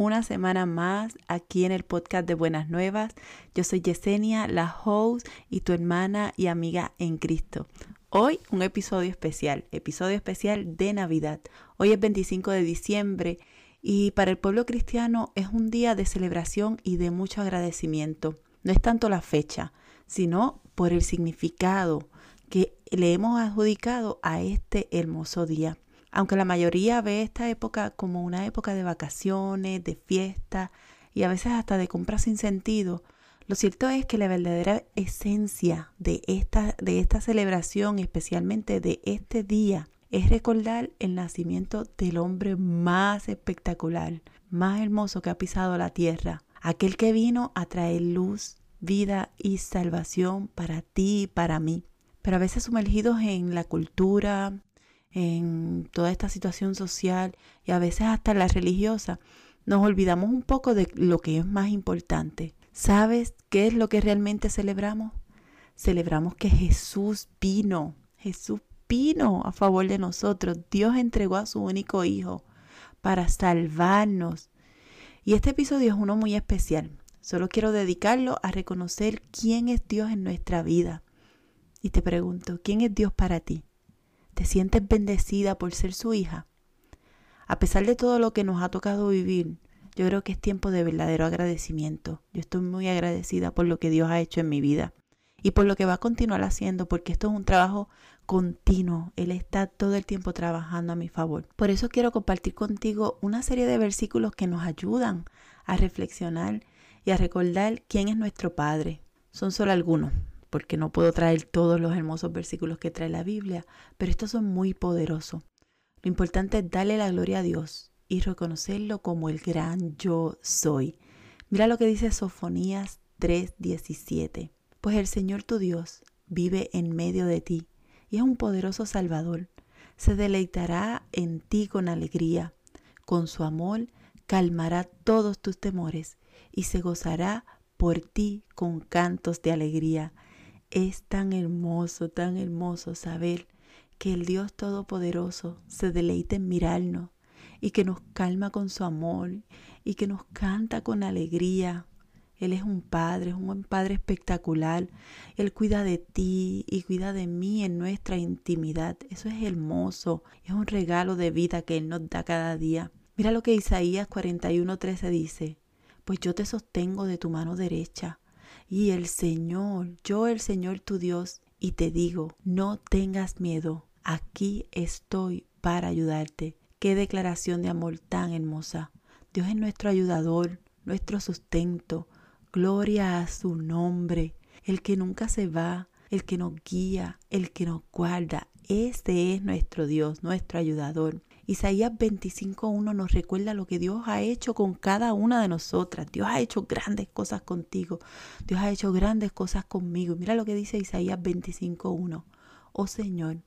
una semana más aquí en el podcast de Buenas Nuevas. Yo soy Yesenia, la host y tu hermana y amiga en Cristo. Hoy un episodio especial, episodio especial de Navidad. Hoy es 25 de diciembre y para el pueblo cristiano es un día de celebración y de mucho agradecimiento. No es tanto la fecha, sino por el significado que le hemos adjudicado a este hermoso día. Aunque la mayoría ve esta época como una época de vacaciones, de fiesta y a veces hasta de compras sin sentido, lo cierto es que la verdadera esencia de esta, de esta celebración, especialmente de este día, es recordar el nacimiento del hombre más espectacular, más hermoso que ha pisado la tierra, aquel que vino a traer luz, vida y salvación para ti y para mí. Pero a veces sumergidos en la cultura, en toda esta situación social y a veces hasta la religiosa, nos olvidamos un poco de lo que es más importante. ¿Sabes qué es lo que realmente celebramos? Celebramos que Jesús vino, Jesús vino a favor de nosotros. Dios entregó a su único Hijo para salvarnos. Y este episodio es uno muy especial. Solo quiero dedicarlo a reconocer quién es Dios en nuestra vida. Y te pregunto, ¿quién es Dios para ti? ¿Te sientes bendecida por ser su hija? A pesar de todo lo que nos ha tocado vivir, yo creo que es tiempo de verdadero agradecimiento. Yo estoy muy agradecida por lo que Dios ha hecho en mi vida y por lo que va a continuar haciendo, porque esto es un trabajo continuo. Él está todo el tiempo trabajando a mi favor. Por eso quiero compartir contigo una serie de versículos que nos ayudan a reflexionar y a recordar quién es nuestro Padre. Son solo algunos, porque no puedo traer todos los hermosos versículos que trae la Biblia, pero estos son muy poderosos. Lo importante es darle la gloria a Dios y reconocerlo como el gran yo soy. Mira lo que dice Sofonías 3:17. Pues el Señor tu Dios vive en medio de ti y es un poderoso Salvador. Se deleitará en ti con alegría. Con su amor calmará todos tus temores y se gozará por ti con cantos de alegría. Es tan hermoso, tan hermoso saber que el Dios Todopoderoso se deleita en mirarnos y que nos calma con su amor y que nos canta con alegría. Él es un padre, es un padre espectacular. Él cuida de ti y cuida de mí en nuestra intimidad. Eso es hermoso. Es un regalo de vida que Él nos da cada día. Mira lo que Isaías 41:13 dice. Pues yo te sostengo de tu mano derecha y el Señor, yo el Señor tu Dios, y te digo, no tengas miedo, aquí estoy para ayudarte. Qué declaración de amor tan hermosa. Dios es nuestro ayudador, nuestro sustento. Gloria a su nombre, el que nunca se va, el que nos guía, el que nos guarda. Este es nuestro Dios, nuestro ayudador. Isaías 25.1 nos recuerda lo que Dios ha hecho con cada una de nosotras. Dios ha hecho grandes cosas contigo. Dios ha hecho grandes cosas conmigo. Mira lo que dice Isaías 25.1. Oh Señor,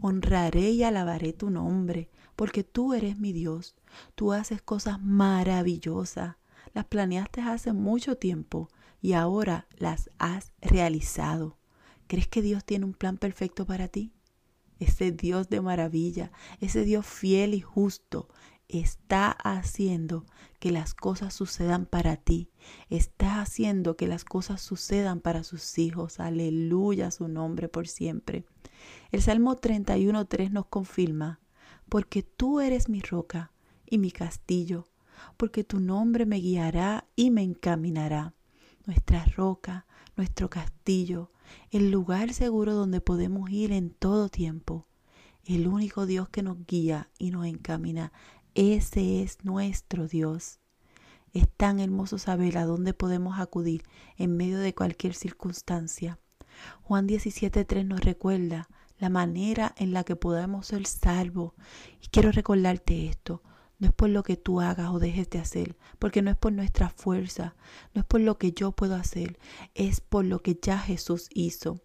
honraré y alabaré tu nombre, porque tú eres mi Dios. Tú haces cosas maravillosas. Las planeaste hace mucho tiempo y ahora las has realizado. ¿Crees que Dios tiene un plan perfecto para ti? Ese Dios de maravilla, ese Dios fiel y justo, está haciendo que las cosas sucedan para ti, está haciendo que las cosas sucedan para sus hijos. Aleluya su nombre por siempre. El Salmo 31.3 nos confirma, porque tú eres mi roca y mi castillo, porque tu nombre me guiará y me encaminará. Nuestra roca, nuestro castillo, el lugar seguro donde podemos ir en todo tiempo. El único Dios que nos guía y nos encamina, ese es nuestro Dios. Es tan hermoso saber a dónde podemos acudir en medio de cualquier circunstancia. Juan 17.3 nos recuerda la manera en la que podemos ser salvos. Y quiero recordarte esto. No es por lo que tú hagas o dejes de hacer, porque no es por nuestra fuerza, no es por lo que yo puedo hacer, es por lo que ya Jesús hizo.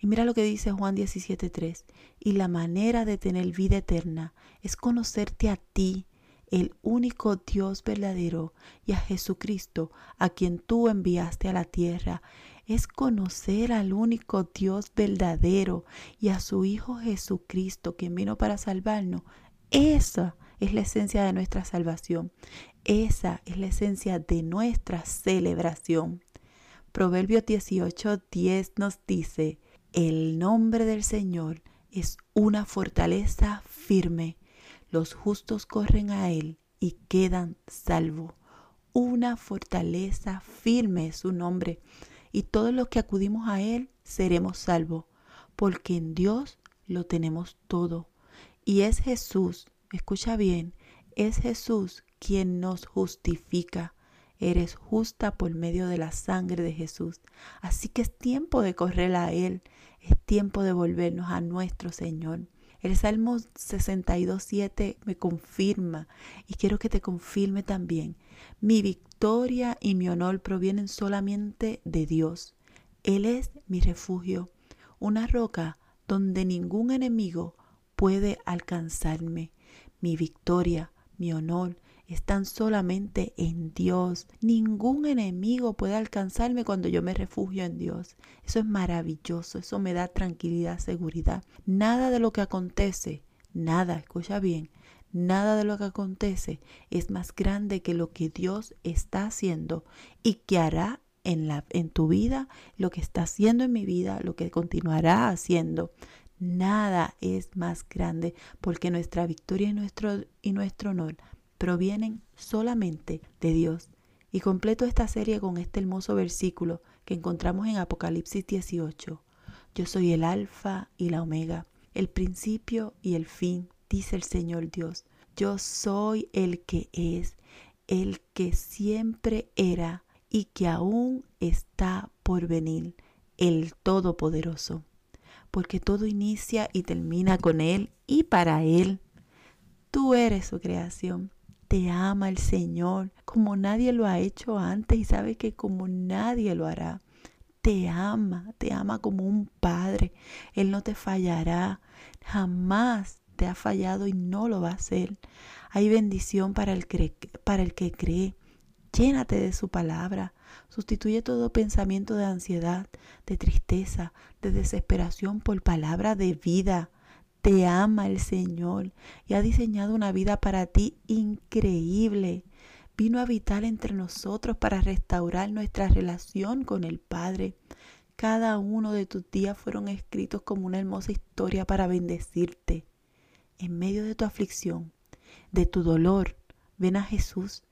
Y mira lo que dice Juan 17:3, y la manera de tener vida eterna es conocerte a ti, el único Dios verdadero, y a Jesucristo, a quien tú enviaste a la tierra. Es conocer al único Dios verdadero y a su Hijo Jesucristo, quien vino para salvarnos. Esa es la esencia de nuestra salvación. Esa es la esencia de nuestra celebración. Proverbio 18:10 nos dice, el nombre del Señor es una fortaleza firme. Los justos corren a Él y quedan salvos. Una fortaleza firme es su nombre. Y todos los que acudimos a Él seremos salvos, porque en Dios lo tenemos todo. Y es Jesús, escucha bien, es Jesús quien nos justifica. Eres justa por medio de la sangre de Jesús. Así que es tiempo de correr a Él. Es tiempo de volvernos a nuestro Señor. El Salmo 62.7 me confirma y quiero que te confirme también. Mi victoria y mi honor provienen solamente de Dios. Él es mi refugio, una roca donde ningún enemigo puede alcanzarme. Mi victoria, mi honor están solamente en Dios. Ningún enemigo puede alcanzarme cuando yo me refugio en Dios. Eso es maravilloso, eso me da tranquilidad, seguridad. Nada de lo que acontece, nada, escucha bien, nada de lo que acontece es más grande que lo que Dios está haciendo y que hará en, la, en tu vida, lo que está haciendo en mi vida, lo que continuará haciendo. Nada es más grande porque nuestra victoria y nuestro, y nuestro honor provienen solamente de Dios. Y completo esta serie con este hermoso versículo que encontramos en Apocalipsis 18. Yo soy el alfa y la omega, el principio y el fin, dice el Señor Dios. Yo soy el que es, el que siempre era y que aún está por venir, el Todopoderoso. Porque todo inicia y termina con Él y para Él. Tú eres su creación te ama el Señor como nadie lo ha hecho antes y sabe que como nadie lo hará. Te ama, te ama como un padre. Él no te fallará. Jamás te ha fallado y no lo va a hacer. Hay bendición para el, para el que cree. Llénate de su palabra. Sustituye todo pensamiento de ansiedad, de tristeza, de desesperación por palabra de vida. Te ama el Señor y ha diseñado una vida para ti increíble. Vino a habitar entre nosotros para restaurar nuestra relación con el Padre. Cada uno de tus días fueron escritos como una hermosa historia para bendecirte. En medio de tu aflicción, de tu dolor, ven a Jesús,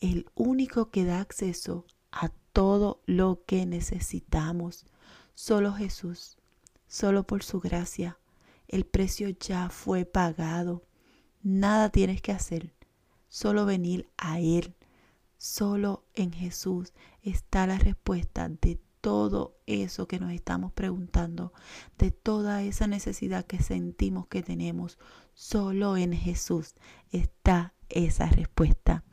el único que da acceso a todo lo que necesitamos. Solo Jesús, solo por su gracia el precio ya fue pagado. Nada tienes que hacer, solo venir a Él. Solo en Jesús está la respuesta de todo eso que nos estamos preguntando, de toda esa necesidad que sentimos que tenemos. Solo en Jesús está esa respuesta.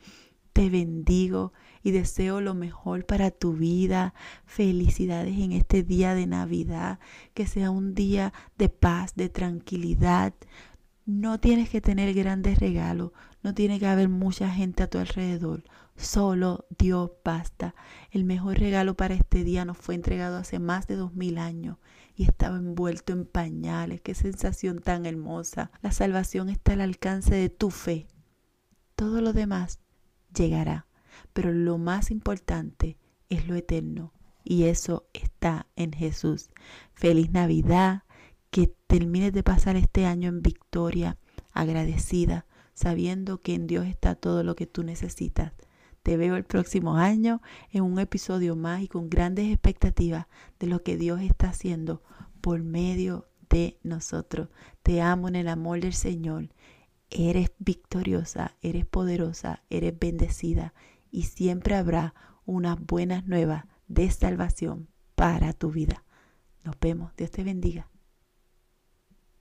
Te bendigo y deseo lo mejor para tu vida. Felicidades en este día de Navidad. Que sea un día de paz, de tranquilidad. No tienes que tener grandes regalos. No tiene que haber mucha gente a tu alrededor. Solo Dios basta. El mejor regalo para este día nos fue entregado hace más de dos mil años y estaba envuelto en pañales. Qué sensación tan hermosa. La salvación está al alcance de tu fe. Todo lo demás llegará. Pero lo más importante es lo eterno y eso está en Jesús. Feliz Navidad, que termines de pasar este año en victoria, agradecida, sabiendo que en Dios está todo lo que tú necesitas. Te veo el próximo año en un episodio más y con grandes expectativas de lo que Dios está haciendo por medio de nosotros. Te amo en el amor del Señor eres victoriosa, eres poderosa, eres bendecida y siempre habrá unas buenas nuevas de salvación para tu vida. Nos vemos. Dios te bendiga.